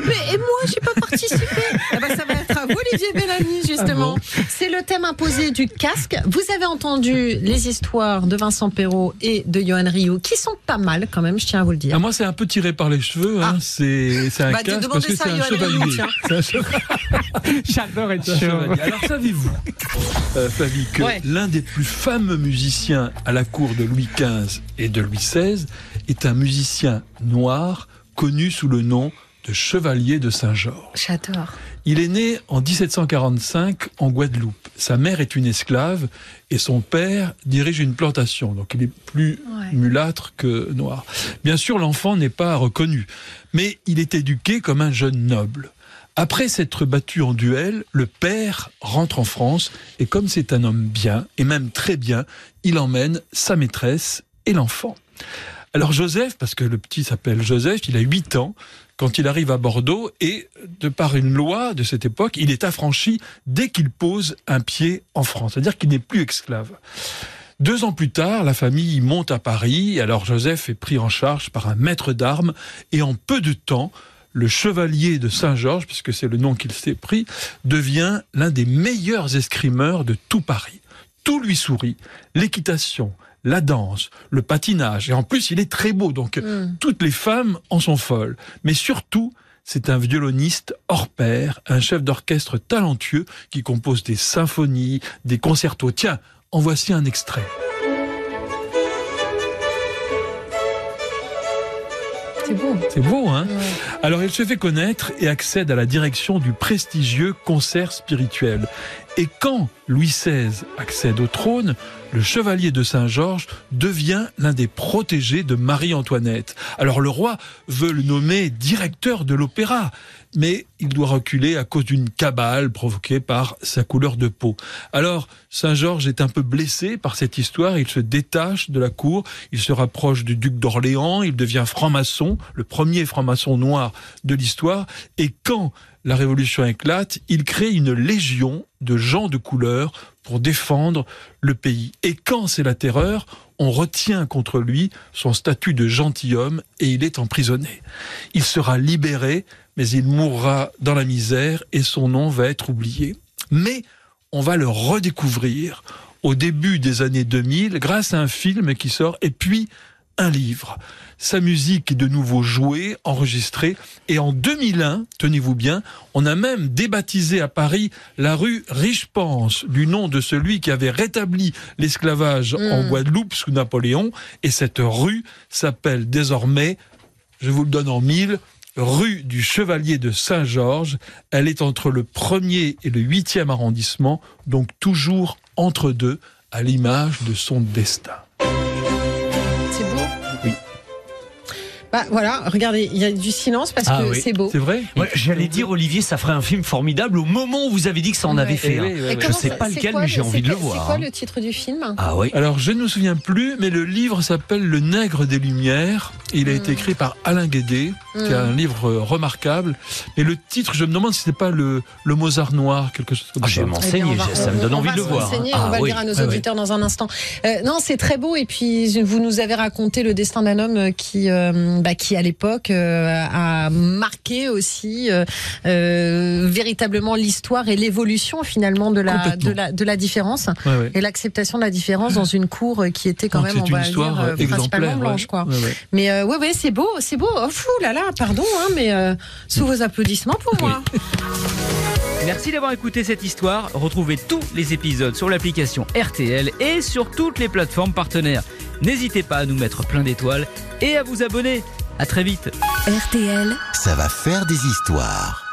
Mais et moi, j'ai pas participé. Eh ben, ça va être à vous, Olivier Bellamy, justement. C'est le thème imposé du casque. Vous avez entendu les histoires de Vincent Perrault et de Johan Rioux, qui sont pas mal quand même, je tiens à vous le dire. Ah, moi, c'est un peu tiré par les cheveux. Hein. C'est c'est un Bah, casque parce que c'est un un chevalier. J'adore être C'est un chevalier. Alors, savez-vous, euh, Flavie, que Ouais. l'un des plus fameux musiciens à la cour de Louis XV et de Louis XVI est un musicien noir connu sous le nom de Chevalier de Saint-Georges. J'adore. Il est né en 1745 en Guadeloupe. Sa mère est une esclave et son père dirige une plantation. Donc il est plus Ouais. mulâtre que noir. Bien sûr, l'enfant n'est pas reconnu, mais il est éduqué comme un jeune noble. Après s'être battu en duel, le père rentre en France et comme c'est un homme bien, et même très bien, il emmène sa maîtresse et l'enfant. Alors Joseph, parce que le petit s'appelle Joseph, il a 8 ans quand il arrive à Bordeaux et de par une loi de cette époque, il est affranchi dès qu'il pose un pied en France, c'est-à-dire qu'il n'est plus esclave. Deux ans plus tard, la famille monte à Paris, alors Joseph est pris en charge par un maître d'armes et en peu de temps, le chevalier de Saint-Georges, puisque c'est le nom qu'il s'est pris, devient l'un des meilleurs escrimeurs de tout Paris. Tout lui sourit, l'équitation, la danse, le patinage, et en plus il est très beau, donc Mm. toutes les femmes en sont folles. Mais surtout, c'est un violoniste hors pair, un chef d'orchestre talentueux qui compose des symphonies, des concertos. Tiens, en voici un extrait. C'est beau. C'est beau, hein? Ouais. Alors il se fait connaître et accède à la direction du prestigieux concert spirituel. Et quand Louis XVI accède au trône, le chevalier de Saint-Georges devient l'un des protégés de Marie-Antoinette. Alors le roi veut le nommer directeur de l'opéra, mais il doit reculer à cause d'une cabale provoquée par sa couleur de peau. Alors Saint-Georges est un peu blessé par cette histoire, il se détache de la cour, il se rapproche du duc d'Orléans, il devient franc-maçon, le premier franc-maçon noir de l'histoire, et quand la révolution éclate, il crée une légion de gens de couleur pour défendre le pays. Et quand c'est la terreur, on retient contre lui son statut de gentilhomme et il est emprisonné. Il sera libéré, mais il mourra dans la misère et son nom va être oublié. Mais on va le redécouvrir au début des années 2000 grâce à un film qui sort et puis un livre. Sa musique est de nouveau jouée, enregistrée, et en 2001, tenez-vous bien, on a même débaptisé à Paris la rue Riche-Pense du nom de celui qui avait rétabli l'esclavage en Guadeloupe sous Napoléon, et cette rue s'appelle désormais, je vous le donne en mille, rue du Chevalier de Saint-Georges. Elle est entre le 1er et le 8e arrondissement, donc toujours entre deux, à l'image de son destin. Bah voilà, regardez, il y a du silence parce Ah que oui. c'est beau. C'est vrai Ouais, J'allais dire, Olivier, ça ferait un film formidable au moment où vous avez dit que ça en Ouais. avait fait. Eh un. oui, oui, Et oui. Je comment sais pas lequel, quoi mais j'ai le- envie de le voir, C'est quoi hein. le titre du film Ah oui. Alors, je ne me souviens plus, mais le livre s'appelle Le Nègre des Lumières. Il a été écrit par Alain Guédé, qui est un livre remarquable. Mais le titre, je me demande si c'est pas le, le Mozart noir, quelque chose comme Ah, ça. je vais Eh m'enseigner, ça me on- donne on envie de le voir. Ah on va oui. le dire à nos Ah oui. auditeurs dans un instant. Euh, non, c'est très beau et puis vous nous avez raconté le destin d'un homme qui, euh, bah, qui à l'époque euh, a marqué aussi euh, euh, véritablement l'histoire et l'évolution finalement de la, de la de la différence Ouais, ouais. et l'acceptation de la différence dans une cour qui était quand Donc, même, on c'est une va histoire dire, principalement blanche, ouais. quoi. Ouais, ouais. Mais euh, ouais, ouais, c'est beau, c'est beau. Oh, fou là là, pardon, hein, mais euh, sous vos applaudissements pour moi. Merci d'avoir écouté cette histoire. Retrouvez tous les épisodes sur l'application RTL et sur toutes les plateformes partenaires. N'hésitez pas à nous mettre plein d'étoiles et à vous abonner. À très vite. RTL. Ça va faire des histoires.